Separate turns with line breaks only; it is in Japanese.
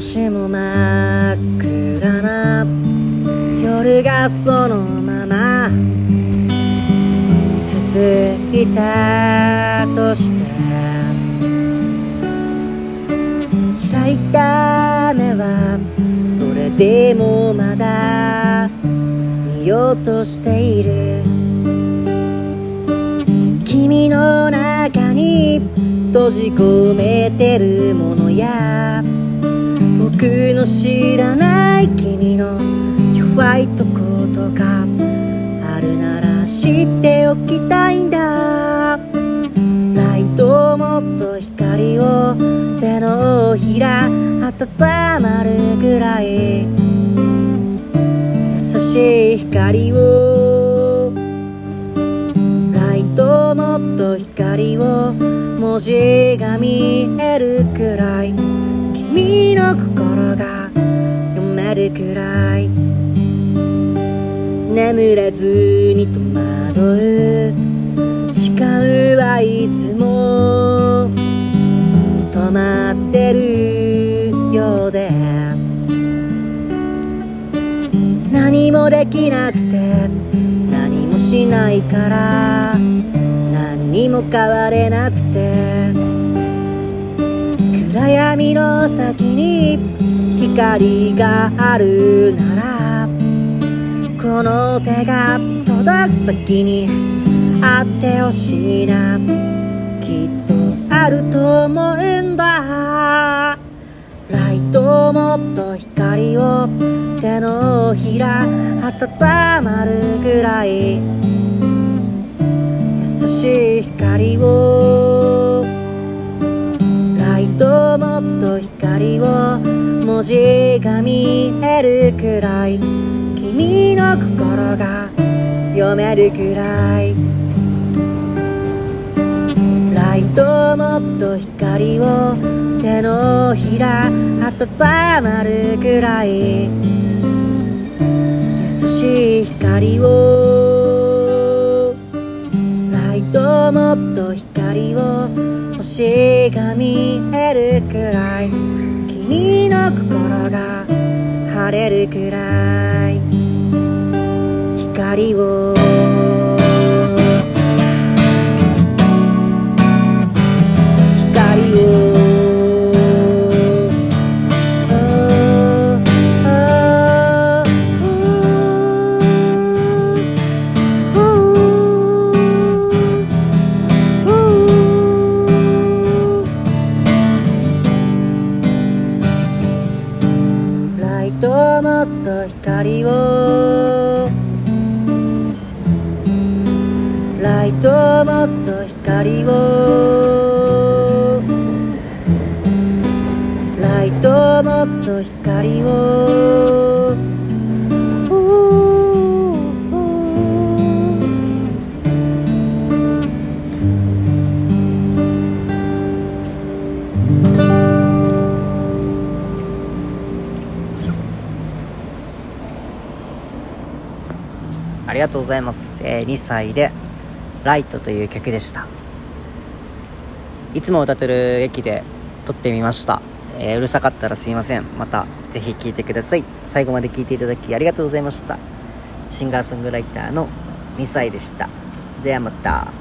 もしも真っ暗な夜がそのまま続いたとして開いた目はそれでもまだ見ようとしている。君の中に閉じ込めてるものや僕の知らない君の弱いとことかあるなら知っておきたいんだ。ライトをもっと光を手のひら温まるぐらい。優しい光を。ライトをもっと光を。文字が見えるくらい。君の心が読めるくらい。眠れずに戸惑う。時間はいつも止まってるようで。何もできなくて何もしないから。何も変われなくて。暗闇の先に光があるならこの手が届く先にあってほしいな。きっとあると思うんだ。ライトもっと光を手のひら温まるぐらい。優しい光を光を文字が見えるくらい。君の心が読めるくらい。ライトもっと光を手のひら温まるくらい。優しい光を。ライトもっと光を星が見えるくらい。君の心が晴れるくらい。光をいともっと光を。ライトもっと光を。ライトもっと光を。
ありがとうございます。えー2歳で、ライトという曲でした。いつも歌ってる駅で撮ってみました。えーうるさかったらすいません。また、ぜひ聴いてください。最後まで聴いていただきありがとうございました。シンガーソングライターの2歳でした。ではまた。